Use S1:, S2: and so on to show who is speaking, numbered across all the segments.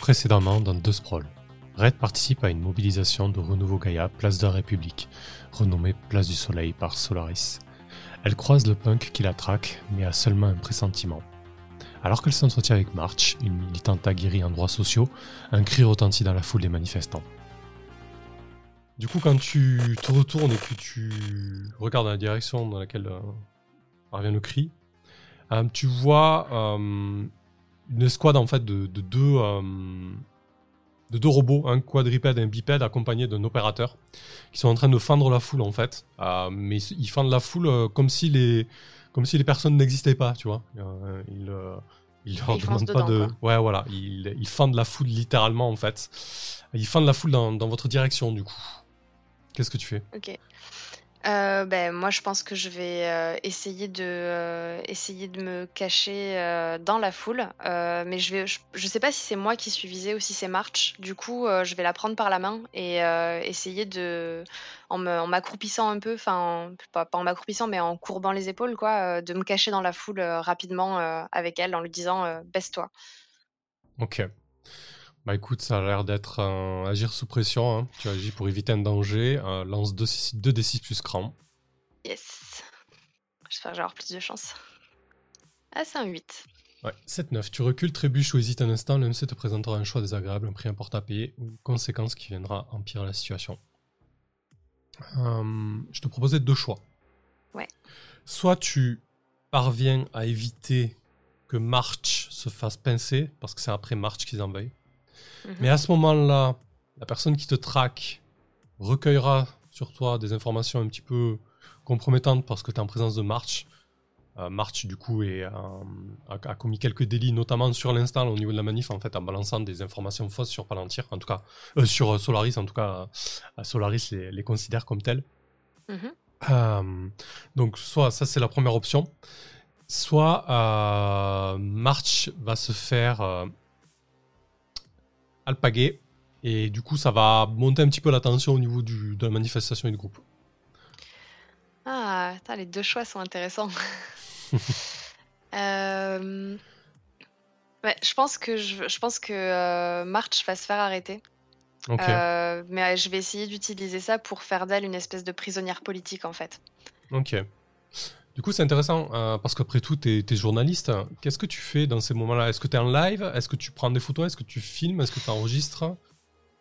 S1: Précédemment dans Deux Sprawl. Red participe à une mobilisation de Renouveau Gaïa, place de la République, renommée Place du Soleil par Solaris. Elle croise le punk qui la traque, mais a seulement un pressentiment. Alors qu'elle s'entretient avec March, une militante aguerrie en droits sociaux, un cri retentit dans la foule des manifestants. Du coup, quand tu te retournes et que tu regardes dans la direction dans laquelle euh, revient le cri, euh, tu vois euh, une escouade en fait de, de deux euh, de deux robots, un quadrupède et un bipède, accompagnés d'un opérateur, qui sont en train de fendre la foule en fait. Euh, mais ils fendent la foule euh, comme si les comme si les personnes n'existaient pas, tu vois. Ils ils leur
S2: Ils
S1: demandent pas
S2: dedans,
S1: de. Ouais, voilà. Ils, ils fendent la foule littéralement en fait. Ils fendent la foule dans, dans votre direction du coup. Qu'est-ce que tu fais?
S2: Ok. Euh, ben, moi, je pense que je vais euh, essayer de euh, essayer de me cacher dans la foule, mais je vais je, je sais pas si c'est moi qui suis visée ou si c'est March. Du coup, je vais la prendre par la main et essayer de en me en m'accroupissant un peu, enfin en- pas, en m'accroupissant, mais en courbant les épaules, quoi, de me cacher dans la foule rapidement avec elle en lui disant baisse-toi.
S1: Ok. Bah écoute, ça a l'air d'être un agir sous pression. hein. Tu agis pour éviter un danger. Euh, lance 2 d6 plus cran.
S2: Yes. J'espère que avoir plus de chance. Ah, c'est un 8.
S1: Ouais, 7-9. Tu recules, trébuches ou hésites un instant. L'MC te présentera un choix désagréable, un prix important à payer ou une conséquence qui viendra empirer la situation. Euh, je te proposais deux choix.
S2: Ouais.
S1: Soit tu parviens à éviter que March se fasse pincer, parce que c'est après March qu'ils envahissent.
S2: Mhm.
S1: Mais à ce moment-là, la personne qui te traque recueillera sur toi des informations un petit peu compromettantes parce que tu es en présence de March. Euh, March, du coup, est, euh, a, a commis quelques délits, notamment sur l'instant au niveau de la manif, en fait, en balançant des informations fausses sur Palantir, en tout cas, euh, sur Solaris, en tout cas, Solaris les, les considère comme tels.
S2: Mhm.
S1: Donc, soit ça, c'est la première option. Soit euh, March va se faire euh, alpaguer. Et du coup, ça va monter un petit peu la tension au niveau du, de la manifestation et du groupe.
S2: Ah, les deux choix sont intéressants. Euh, ouais, je pense que je, je pense que euh, March va se faire arrêter. Euh, mais je vais essayer d'utiliser ça pour faire d'elle une espèce de prisonnière politique en fait.
S1: Ok. Du coup, c'est intéressant euh, parce qu'après tout, tu es, journaliste. Qu'est-ce que tu fais dans ces moments-là? Est-ce que tu es en live? Est-ce que tu prends des photos? Est-ce que tu filmes? Est-ce que tu enregistres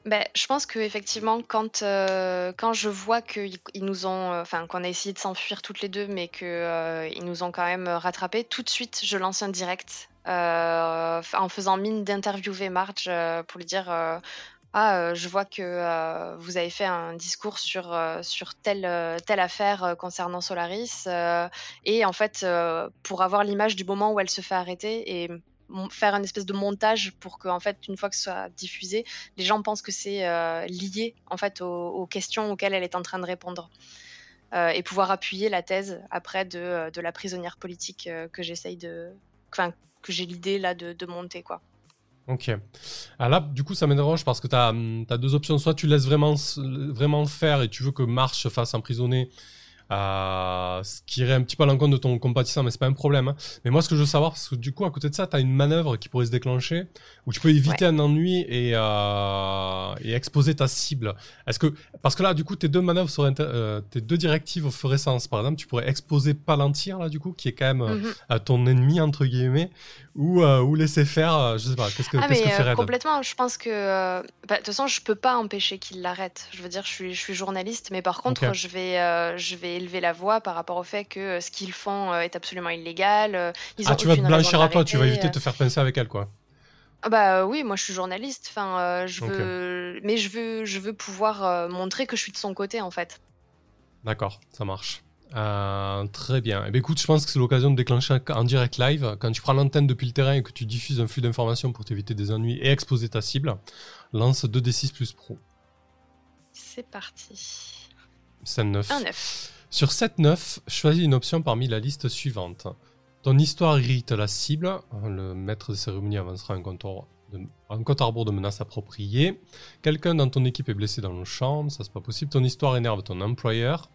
S2: Ben, je pense que effectivement, quand, euh, quand je vois qu'ils ils nous ont, euh, enfin, qu'on a essayé de s'enfuir toutes les deux, mais que euh, ils nous ont quand même rattrapés, tout de suite, je lance un direct en faisant mine d'interviewer Marge pour lui dire Ah, je vois que vous avez fait un discours sur, sur telle, telle affaire concernant Solaris. et en fait, pour avoir l'image du moment où elle se fait arrêter et faire un espèce de montage pour que, en fait, une fois que ce soit diffusé, les gens pensent que c'est lié en fait aux, questions auxquelles elle est en train de répondre. Et pouvoir appuyer la thèse après de, de la prisonnière politique que j'essaye de. Enfin, que j'ai l'idée là de, de monter, quoi.
S1: Ok. Ah là, du coup, ça dérange parce que tu as, deux options. Soit tu laisses vraiment, vraiment faire et tu veux que Marche se fasse emprisonner, euh, ce qui irait un petit peu à l'encontre de ton compatissant, mais c'est pas un problème. hein. Mais moi, ce que je veux savoir, parce que du coup, à côté de ça, tu as une manœuvre qui pourrait se déclencher où tu peux éviter un ennui et, euh, et exposer ta cible. Est-ce que parce que là, du coup, tes deux manœuvres seraient euh, tes deux directives feraient sens. Par exemple, tu pourrais exposer Palantir là, du coup, qui est quand même à ton ennemi entre guillemets, ou ou laisser faire. je sais pas. Qu'est-ce que
S2: Ah mais
S1: que fait Red
S2: complètement, je pense que bah, de toute façon je peux pas empêcher qu'il l'arrête. Je veux dire, je suis, je suis journaliste, mais par contre je vais, je vais élever la voix par rapport au fait que euh, ce qu'ils font euh, est absolument illégal. euh, ils
S1: Ah,
S2: ont
S1: tu vas te blanchir à toi, tu vas éviter de te faire pincer avec elle, quoi.
S2: Ah bah oui, moi je suis journaliste. Enfin, euh, je veux, mais je veux, je veux pouvoir euh, montrer que je suis de son côté en fait.
S1: D'accord, ça marche. Euh, très bien. Eh bien, écoute, je pense que c'est l'occasion de déclencher en direct live. Quand tu prends l'antenne depuis le terrain et que tu diffuses un flux d'informations pour t'éviter des ennuis et exposer ta cible, lance 2d6 plus pro.
S2: C'est parti.
S1: C'est 9.
S2: Un 9.
S1: Sur 7-9, choisis une option parmi la liste suivante. Ton histoire irrite la cible. Le maître de cérémonie avancera un de, un compte à de menaces appropriées. Quelqu'un dans ton équipe est blessé dans le champ. Ça, c'est pas possible. Ton histoire énerve ton employeur.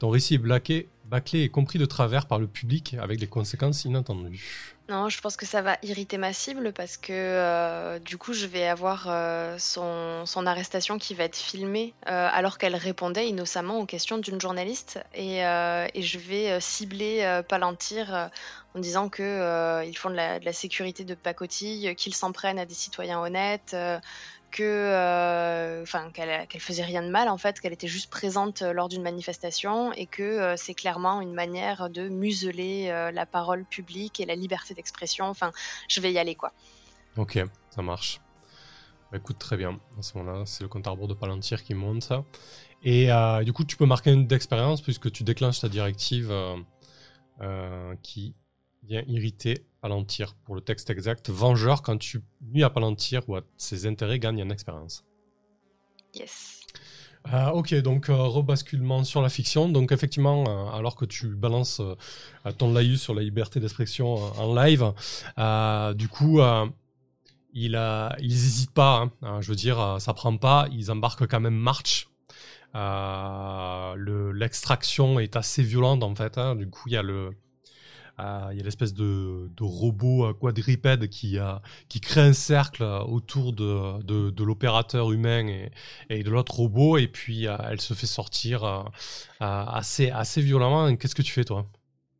S1: Ton récit est bâclé et compris de travers par le public avec des conséquences inattendues.
S2: Non, je pense que ça va irriter ma cible parce que euh, du coup, je vais avoir euh, son, arrestation qui va être filmée euh, alors qu'elle répondait innocemment aux questions d'une journaliste. Et, je vais cibler Palantir en disant qu'ils font de la sécurité de pacotille, qu'ils s'en prennent à des citoyens honnêtes, que, euh, enfin, qu'elle faisait rien de mal en fait, qu'elle était juste présente euh, lors d'une manifestation et que euh, c'est clairement une manière de museler la parole publique et la liberté d'expression. Enfin, je vais y aller quoi.
S1: Ok, ça marche. Bah, écoute, très bien. À ce moment-là, c'est le compte à rebours de Palantir qui monte ça. Et du coup, tu peux marquer une d'expérience puisque tu déclenches ta directive qui irriter Palantir. Pour le texte exact, Vengeur, quand tu nuis à Palantir ou à ses intérêts, gagne en expérience.
S2: Yes.
S1: Euh, ok, donc euh, rebasculement sur la fiction. Donc effectivement, euh, alors que tu balances ton laïus sur la liberté d'expression en live, du coup, il, ils n'hésitent pas. Hein. Hein, je veux dire, ça prend pas. Ils embarquent quand même March. L'extraction est assez violente en fait. Hein. Du coup, il y a le il y a l'espèce de, robot euh, quadripède qui, crée un cercle autour de, l'opérateur humain et, de l'autre robot, et puis euh, elle se fait sortir euh, assez, violemment. Qu'est-ce que tu fais, toi?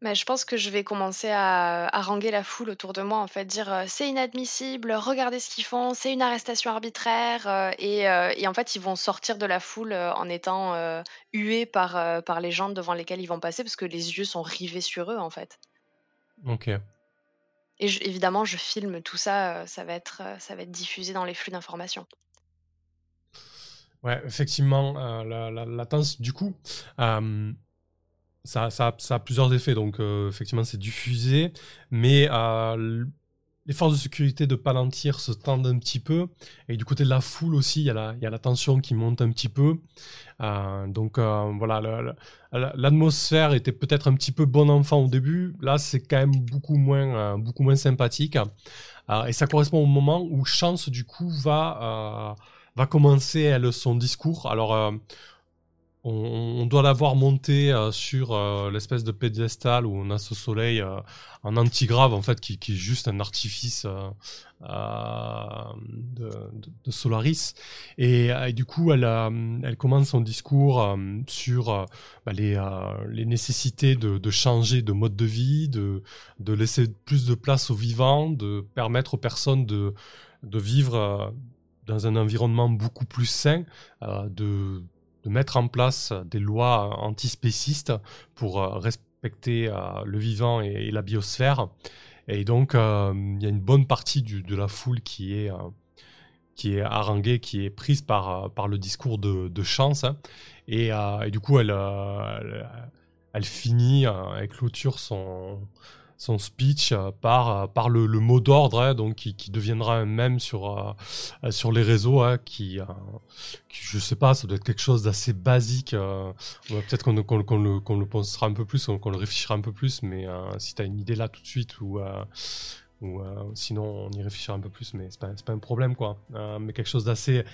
S2: Bah, je pense que je vais commencer à haranguer la foule autour de moi, en fait, dire c'est inadmissible, regardez ce qu'ils font, c'est une arrestation arbitraire. et, en fait, ils vont sortir de la foule en étant hués par les gens devant lesquels ils vont passer parce que les yeux sont rivés sur eux, en fait.
S1: Ok. Et
S2: évidemment, je filme tout ça, ça va être, ça va être diffusé dans les flux d'informations.
S1: Ouais, effectivement, la, la, du coup, ça, ça, ça, a plusieurs effets. Donc, effectivement, c'est diffusé, mais les forces de sécurité de Palantir se tendent un petit peu. Et du côté de la foule aussi, il y a la, tension qui monte un petit peu. Euh, donc euh, voilà, l'atmosphère était peut-être un petit peu bon enfant au début. Là, c'est quand même beaucoup moins, euh, beaucoup moins sympathique. et ça correspond au moment où Chance, du coup, va, va commencer son discours. Alors, on, doit l'avoir monté euh, sur euh, l'espèce de pédestal où on a ce soleil euh, en antigrave en fait qui, est juste un artifice de, Solaris. Et, du coup elle, elle commence son discours sur bah, les, les, nécessités de, changer de mode de vie, de, de laisser plus de place aux vivants, de permettre aux personnes de, de vivre dans un environnement beaucoup plus sain, de de mettre en place des lois antispécistes pour euh, respecter euh, le vivant et, la biosphère. Et donc, euh, il y a une bonne partie de la foule qui est, qui est haranguée, qui est prise par, par le discours de, chance. Et, du coup, elle, elle, elle finit, elle clôture son, son speech euh, par, euh, par le, mot d'ordre, hein, donc qui, deviendra un même sur, euh, sur les réseaux, hein, qui, qui, je sais pas, ça doit être quelque chose d'assez basique. Peut-être qu'on le, qu'on le pensera un peu plus, qu'on le réfléchira un peu plus, mais si tu as une idée là tout de suite ou ou sinon on y réfléchira un peu plus mais c'est pas, pas un problème quoi mais quelque chose d'assez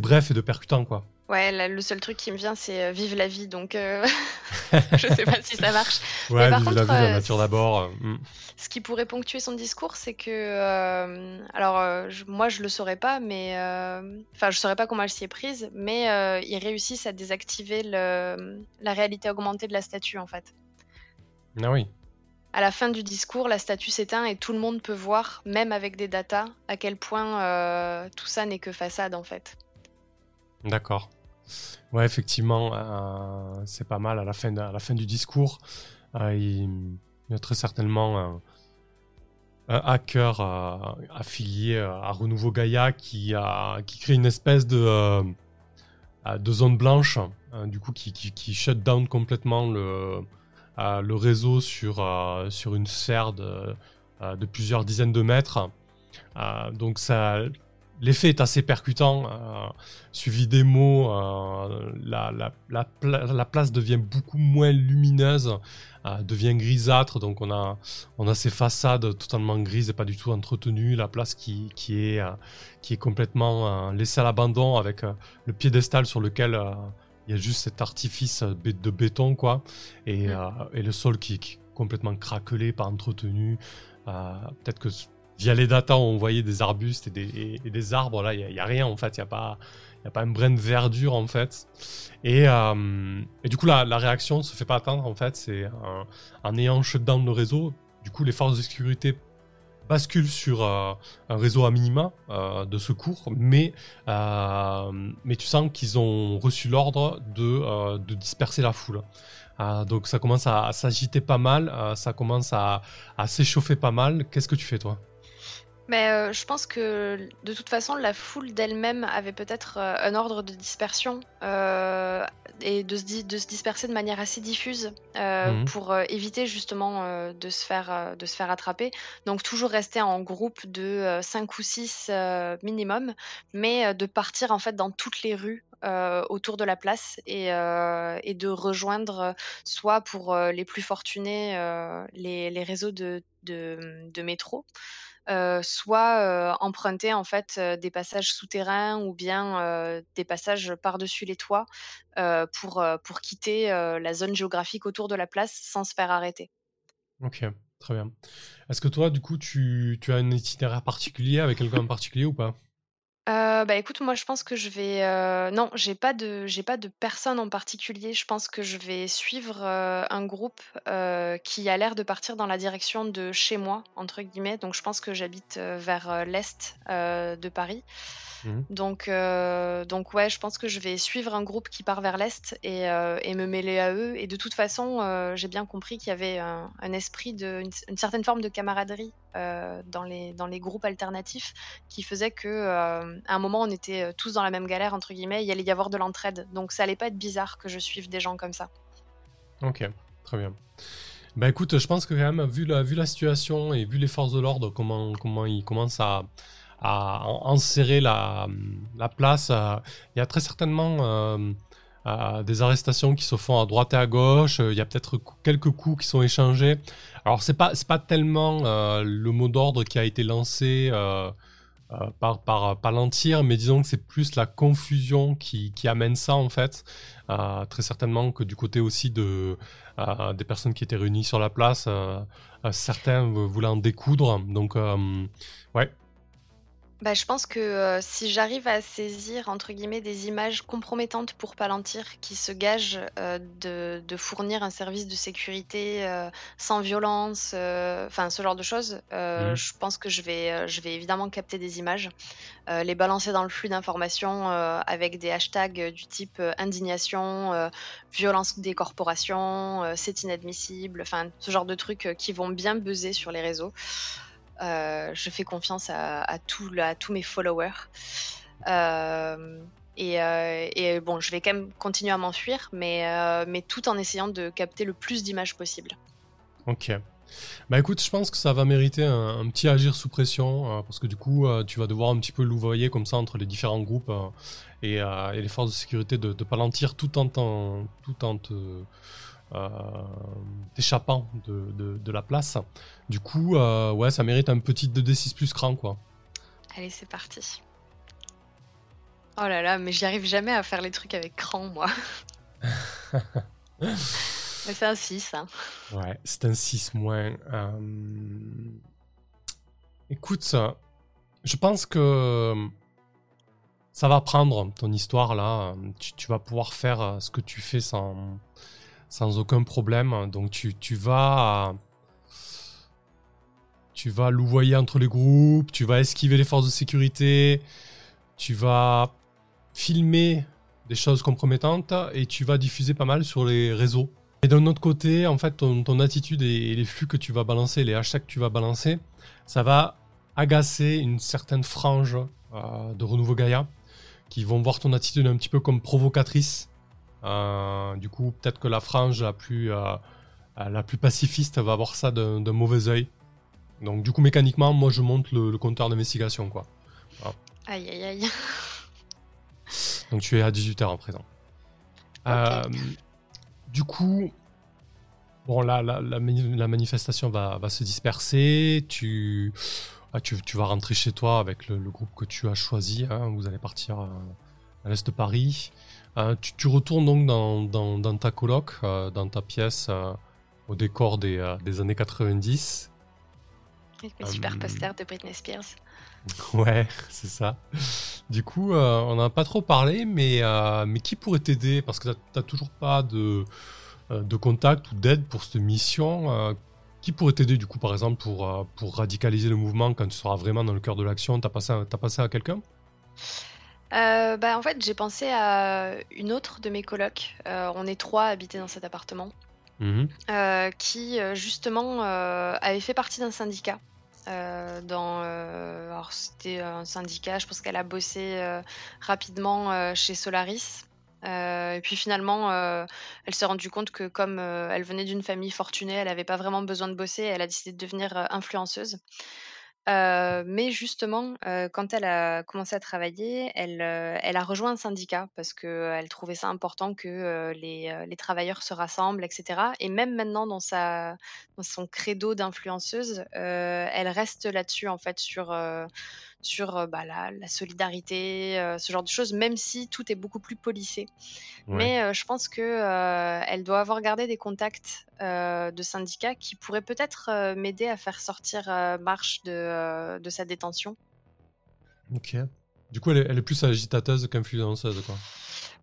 S1: bref et de percutant quoi
S2: Ouais, le seul truc qui me vient, c'est euh, vive la vie, donc euh, je sais pas si ça marche.
S1: Ouais, vive la vie, la euh, nature d'abord.
S2: Hmm. Ce qui pourrait ponctuer son discours, c'est que, alors moi je le saurais pas, mais enfin je saurais pas comment elle s'y est prise, mais ils réussissent à désactiver le, la réalité augmentée de la statue en fait.
S1: Ah oui.
S2: À la fin du discours, la statue s'éteint et tout le monde peut voir, même avec des datas, à quel point tout ça n'est que façade en fait.
S1: D'accord. Ouais, effectivement, euh, c'est pas mal. À la fin, à la fin du discours, euh, il, y a très certainement un, hacker euh, affilié à Renouveau Gaia qui, a, qui crée une espèce de, de zone blanche, hein, du coup, qui, qui, shut down complètement le, le réseau sur, sur une sphère de, de plusieurs dizaines de mètres. donc ça L'effet est assez percutant, euh, suivi des mots, euh, la, la, place devient beaucoup moins lumineuse, euh, devient grisâtre, donc on a, on a ces façades totalement grises et pas du tout entretenues, la place qui, qui, est, qui est complètement laissée à l'abandon avec le piédestal sur lequel il y a juste cet artifice de béton, quoi, et, et le sol qui, qui est complètement craquelé, pas entretenu. Peut-être que via les datas, on voyait des arbustes et des, arbres. Là, il n'y a, rien en fait. Il n'y a, pas, y a pas un brin de verdure en fait. Et, euh, du coup, la, réaction ne se fait pas attendre en fait. C'est en ayant shutdown le réseau, du coup, les forces de sécurité basculent sur euh, un réseau à minima euh, de secours, mais, mais tu sens qu'ils ont reçu l'ordre de, de disperser la foule. Donc ça commence à, s'agiter pas mal, ça commence à s'échauffer pas mal. Qu'est-ce que tu fais toi?
S2: Mais euh, je pense que de toute façon, la foule d'elle-même avait peut-être euh, un ordre de dispersion euh, et de se, di de se, disperser de manière assez diffuse mmh. pour éviter justement de, se faire, de se faire attraper. Donc toujours rester en groupe de 5 ou 6 minimum, mais de partir en fait dans toutes les rues euh, autour de la place et, euh, et, de rejoindre soit pour les plus fortunés les, les, réseaux de, de, de métro, soit emprunter en fait des passages souterrains ou bien des passages par-dessus les toits pour, pour quitter la zone géographique autour de la place sans se faire arrêter.
S1: Ok, très bien. Est-ce que toi, du coup, tu, tu as un itinéraire particulier avec quelqu'un en particulier ou pas?
S2: Heu, bah, écoute, moi, je pense que je vais, heu non, j'ai pas de j'ai pas de personne en particulier. Je pense que je vais suivre, heu, un groupe, qui a l'air de partir dans la direction de «chez moi» entre guillemets. Donc je pense que j'habite, vers, l'est, de Paris.
S1: Mmh.
S2: Donc heu, donc ouais, je pense que je vais suivre un groupe qui part vers l'est et et me mêler à eux et de toute façon, j'ai bien compris qu'il y avait un un esprit de une une certaine forme de camaraderie, heu, dans les dans les groupes alternatifs qui faisait que, heu, à un moment, on était tous dans la même galère, entre guillemets, il allait y avoir de l'entraide. Donc ça allait pas être bizarre que je suive des gens comme ça.
S1: Ok, très bien. Bah écoute, je pense que quand même, vu la, vu la situation et vu les forces de l'ordre, comment, comment ils commencent à, à enserrer la, la place, il y a très certainement euh, euh, des arrestations qui se font à droite et à gauche, il y a peut-être quelques coups qui sont échangés. Alors c'est pas, pas tellement euh, le mot d'ordre qui a été lancé euh, par, par Palantir, mais disons que c'est plus la confusion qui, qui, amène ça en fait. Euh, très certainement que du côté aussi de, euh, des personnes qui étaient réunies sur la place, euh, certains voulaient en découdre. Donc, ouais,
S2: bah, je pense que euh, si j'arrive à saisir entre guillemets des images compromettantes pour Palantir qui se gagent euh, de, de, fournir un service de sécurité euh, sans violence, enfin ce genre de choses,
S1: mmh.
S2: je pense que je vais, je vais évidemment capter des images, les balancer dans le flux d'informations avec des hashtags du type indignation, violence des corporations, c'est inadmissible, enfin ce genre de trucs qui vont bien buzzer sur les réseaux. Euh, je fais confiance à, tous mes followers. Euh, et, euh, et, bon, je vais quand même continuer à m'enfuir, mais, tout en essayant de capter le plus d'images possible.
S1: Ok. Bah écoute, je pense que ça va mériter un, petit agir sous pression, parce que du coup, tu vas devoir un petit peu louvoyer comme ça entre les différents groupes et, et, les forces de sécurité de, de Palantir tout en, tout en te euh, t'échappant de, de, de, la place. Du coup, euh, ouais, ça mérite un petit 2d6 plus cran, quoi.
S2: Allez, c'est parti. Oh là là, mais j'y arrive jamais à faire les trucs avec cran, moi. mais c'est un 6. Hein.
S1: Ouais, c'est un 6 moins. Euh... Écoute, je pense que ça va prendre ton histoire là. Tu, tu vas pouvoir faire ce que tu fais sans sans aucun problème. Donc tu, vas tu vas louvoyer entre les groupes, tu vas esquiver les forces de sécurité, tu vas filmer des choses compromettantes et tu vas diffuser pas mal sur les réseaux. Et d'un autre côté, en fait, ton, attitude et les flux que tu vas balancer, les hashtags que tu vas balancer, ça va agacer une certaine frange euh, de Renouveau Gaïa qui vont voir ton attitude un petit peu comme provocatrice du coup, peut-être que la frange la plus, euh, la plus pacifiste va avoir ça d'un mauvais oeil. Donc, du coup, mécaniquement, moi, je monte le, le compteur d'investigation, quoi.
S2: Voilà. Aïe, aïe, aïe.
S1: Donc, tu es à 18h en présent. Okay. Euh, du coup, bon, là, la, la, la manifestation va, va, se disperser. Tu, ah, tu, tu, vas rentrer chez toi avec le, le groupe que tu as choisi. Hein. Vous allez partir à l'est de Paris. Tu, retournes donc dans, ta coloc, dans ta pièce, au décor des, années 90.
S2: Avec mes super posters de Britney Spears.
S1: Ouais, c'est ça. Du coup, on n'a pas trop parlé, mais, mais qui pourrait t'aider? Parce que tu n'as toujours pas de, de contact ou d'aide pour cette mission. Qui pourrait t'aider du coup par exemple pour, euh, pour radicaliser le mouvement quand tu seras vraiment dans le cœur de l'action? T'as passé, as passé à quelqu'un?
S2: Euh, bah, en fait, j'ai pensé à une autre de mes colocs. Euh, on est trois habités dans cet appartement. Mmh qui justement avait fait partie d'un syndicat. dans, alors c'était un syndicat, je pense qu'elle a bossé rapidement chez Solaris. Euh, et puis finalement, euh, elle s'est rendue compte que comme, euh, elle venait d'une famille fortunée, elle n'avait pas vraiment besoin de bosser, elle a décidé de devenir, influenceuse. Mais justement, quand elle a commencé à travailler, elle, elle a rejoint un syndicat parce qu'elle trouvait ça important que, les, travailleurs se rassemblent et cetera. Et même maintenant dans dans son credo d'influenceuse, elle reste là-dessus en fait sur, sur bah, la, solidarité, ce genre de choses, même si tout est beaucoup plus policé. Mais je pense que elle doit avoir gardé des contacts de syndicats qui pourraient peut-être m'aider à faire sortir Marche de, de, sa détention.
S1: Ok. Du coup, elle est, plus agitateuse qu'influenceuse, quoi.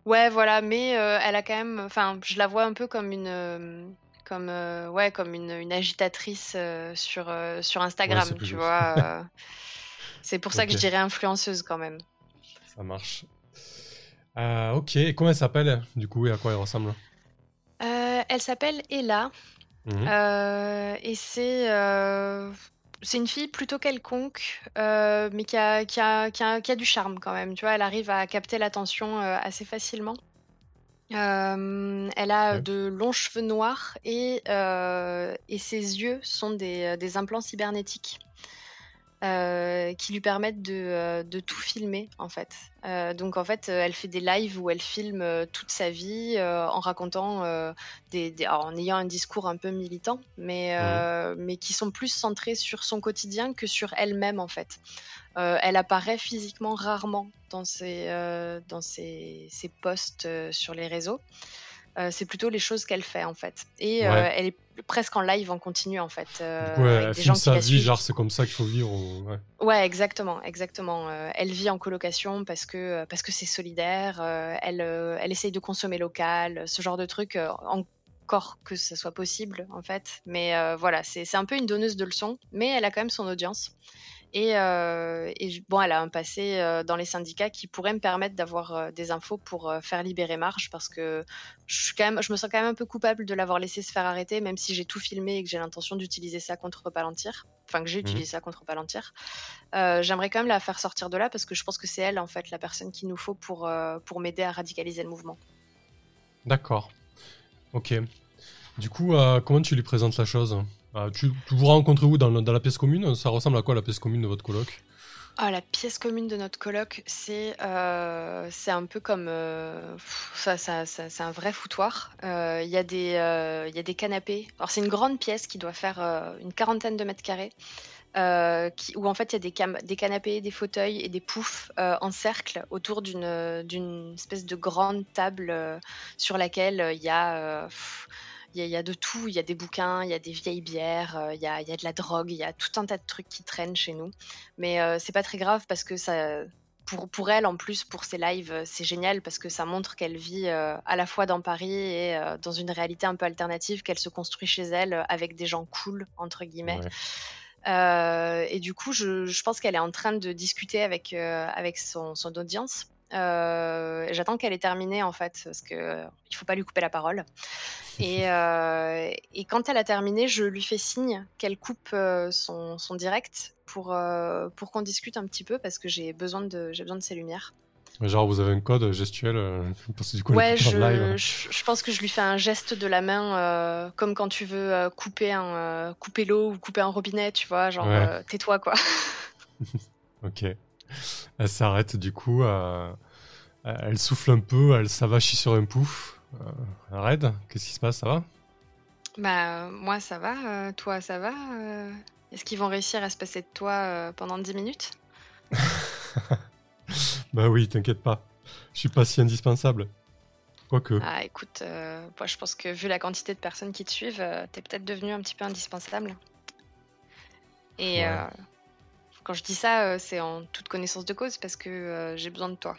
S2: Ouais, voilà, mais elle a quand même. Enfin, je la vois un peu comme une. comme, ouais, comme une, une agitatrice sur, sur Instagram, tu vois. C'est pour ça que je dirais influenceuse quand même.
S1: Ça marche. Euh, ok, et comment elle s'appelle du coup et à quoi elle ressemble?
S2: Euh, Elle s'appelle Ella. Mhm. Euh, et c'est c'est une fille plutôt quelconque, mais qui a, qui, a, qui, a, qui a, du charme quand même. Tu vois, elle arrive à capter l'attention assez facilement. elle a de longs cheveux noirs et, et ses yeux sont des, des implants cybernétiques. Euh, qui lui permettent de, euh, de, tout filmer en fait. Euh, donc en fait, elle fait des lives où elle filme toute sa vie en racontant, des, en ayant un discours un peu militant, mais, mais qui sont plus centrés sur son quotidien que sur elle-même en fait. elle apparaît physiquement rarement dans ses, dans ses, ses posts sur les réseaux. Euh, c'est plutôt les choses qu'elle fait en fait. Et euh, elle est presque en live en continu en fait.
S1: Euh, ouais, elle filme sa vie, genre c'est comme ça qu'il faut vivre.
S2: Ouais. ouais. exactement, exactement. elle vit en colocation parce que parce que c'est solidaire. elle elle essaye de consommer local, ce genre de truc. encore que ce soit possible en fait. Mais voilà, c'est un peu une donneuse de leçons, mais elle a quand même son audience. Et, euh, bon, elle a un passé euh, dans les syndicats qui pourrait me permettre d'avoir euh, des infos pour faire libérer Marche parce que je, suis quand même, je me sens quand même un peu coupable de l'avoir laissé se faire arrêter, même si j'ai tout filmé et que j'ai l'intention d'utiliser ça contre Palantir. Enfin, que j'ai mmh. utilisé ça contre Palantir. J'aimerais quand même la faire sortir de là parce que je pense que c'est elle, en fait, la personne qu'il nous faut pour, pour m'aider à radicaliser le mouvement.
S1: D'accord. Ok. Du coup, comment tu lui présentes la chose? Ah, tu, vous rencontrez où dans, la pièce commune? Ça ressemble à quoi la pièce commune de votre coloc?
S2: Ah, la pièce commune de notre c'est euh, c'est un peu comme euh, ça, ça, c'est un vrai foutoir. Euh, il y a des il y a des canapés. Alors c'est une grande pièce qui doit faire une quarantaine de mètres carrés, où en fait il y a des, des canapés, des fauteuils et des poufs en cercle autour d'une espèce de grande table sur laquelle il y a il y, a de tout. Il y a des bouquins, il y a des vieilles bières, euh, il y, a, de la drogue, il y a tout un tas de trucs qui traînent chez nous. Mais euh, c'est pas très grave parce que ça, pour, pour elle, en plus, pour ses lives, euh, c'est génial parce que ça montre qu'elle vit à la fois dans Paris et dans une réalité un peu alternative, qu'elle se construit chez elle avec des gens cool, entre guillemets. et du coup, je, pense qu'elle est en train de discuter avec, avec son, son audience euh, j'attends qu'elle ait terminé en fait, parce que euh, il faut pas lui couper la parole. Et, euh, et, quand elle a terminé, je lui fais signe qu'elle coupe son, son, direct pour, pour qu'on discute un petit peu, parce que j'ai besoin de j'ai besoin de ses lumières.
S1: Genre vous avez un code gestuel parce que du coup,
S2: Ouais, je, live. Je, je, pense que je lui fais un geste de la main, comme quand tu veux couper un couper l'eau ou couper un robinet, tu vois, genre tais-toi quoi.
S1: ok. Elle s'arrête du coup, euh, elle souffle un peu, elle s'avachit sur un pouf. Euh, Red, qu'est-ce qui se passe Ça va?
S2: Bah, moi ça va, euh, toi ça va Est-ce qu'ils vont réussir à se passer de toi pendant 10 minutes?
S1: Bah oui, t'inquiète pas. Je suis pas si indispensable. Quoique.
S2: Ah, écoute, euh, moi, je pense que vu la quantité de personnes qui te suivent, euh, t'es peut-être devenu un petit peu indispensable. Et
S1: Ouais.
S2: euh, quand je dis ça, euh, c'est en toute connaissance de cause parce que euh, j'ai besoin de toi.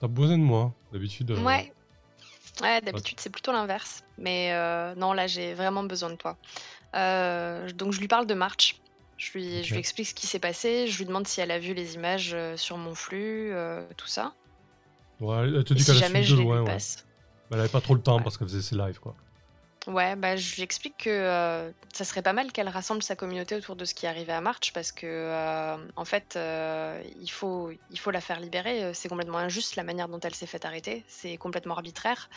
S1: T'as besoin de moi, d'habitude. euh,
S2: Ouais. Ouais, d'habitude, c'est plutôt l'inverse. Mais non, là, j'ai vraiment besoin de toi. Donc, je lui parle de March. Je lui, je lui explique ce qui s'est passé. Je lui demande si elle a vu les images sur mon flux, euh, tout ça.
S1: Ouais, elle te dit
S2: si
S1: qu'elle a
S2: jamais
S1: suivi
S2: je
S1: de loin.
S2: lui
S1: Ouais.
S2: passe.
S1: Elle avait pas trop le temps
S2: Ouais.
S1: parce qu'elle faisait ses lives, quoi.
S2: Ouais, bah, je lui explique que euh, ça serait pas mal qu'elle rassemble sa communauté autour de ce qui est arrivé à March parce que euh, en fait euh, il faut il faut la faire libérer. Euh, C'est complètement injuste la manière dont elle s'est fait arrêter. C'est complètement arbitraire.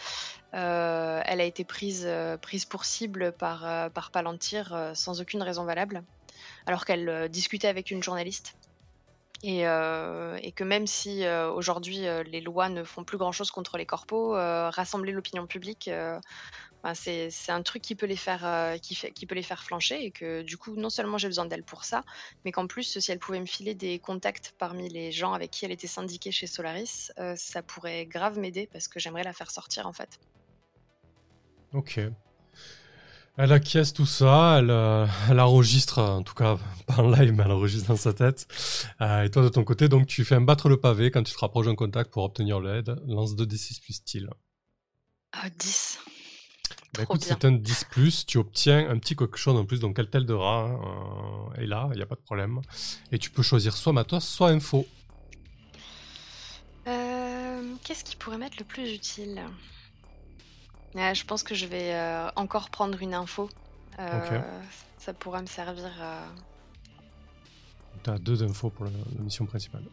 S2: Elle a été prise prise pour cible par par Palantir sans aucune raison valable, alors qu'elle discutait avec une journaliste. Et, et que même si aujourd'hui les lois ne font plus grand chose contre les corpos, rassembler l'opinion publique, Enfin, c'est un truc qui peut les faire euh, qui, fait, qui peut les faire flancher et que du coup non seulement j'ai besoin d'elle pour ça mais qu'en plus si elle pouvait me filer des contacts parmi les gens avec qui elle était syndiquée chez Solaris euh, ça pourrait grave m'aider parce que j'aimerais la faire sortir en fait
S1: Ok. Elle acquiesce tout ça, elle, euh, elle enregistre, euh, en tout cas pas en live, mais elle enregistre dans sa tête. Et toi de ton côté, donc tu fais un battre le pavé quand tu te rapproches d'un contact pour obtenir l'aide. Lance 2d6 plus style.
S2: Ah, 10
S1: Bah écoute, c'est un 10 plus, tu obtiens un petit cochon en plus, donc elle t'aidera, hein, euh, est là, il n'y a pas de problème. Et tu peux choisir soit matos, soit info.
S2: Euh, qu'est-ce qui pourrait m'être le plus utile? Ah, je pense que je vais euh, encore prendre une info Euh, ça pourra me servir à...
S1: Tu as deux infos pour la, la mission principale.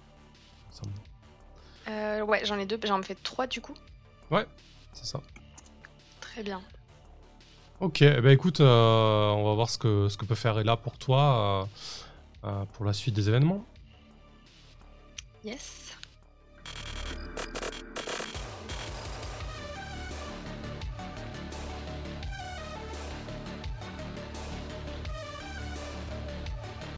S2: Euh, ouais j'en ai deux j'en fais trois du coup?
S1: Ouais, c'est ça.
S2: très bien
S1: Ok, eh ben écoute, euh, on va voir ce que, ce que peut faire Ella pour toi euh, euh, pour la suite des événements.
S2: yes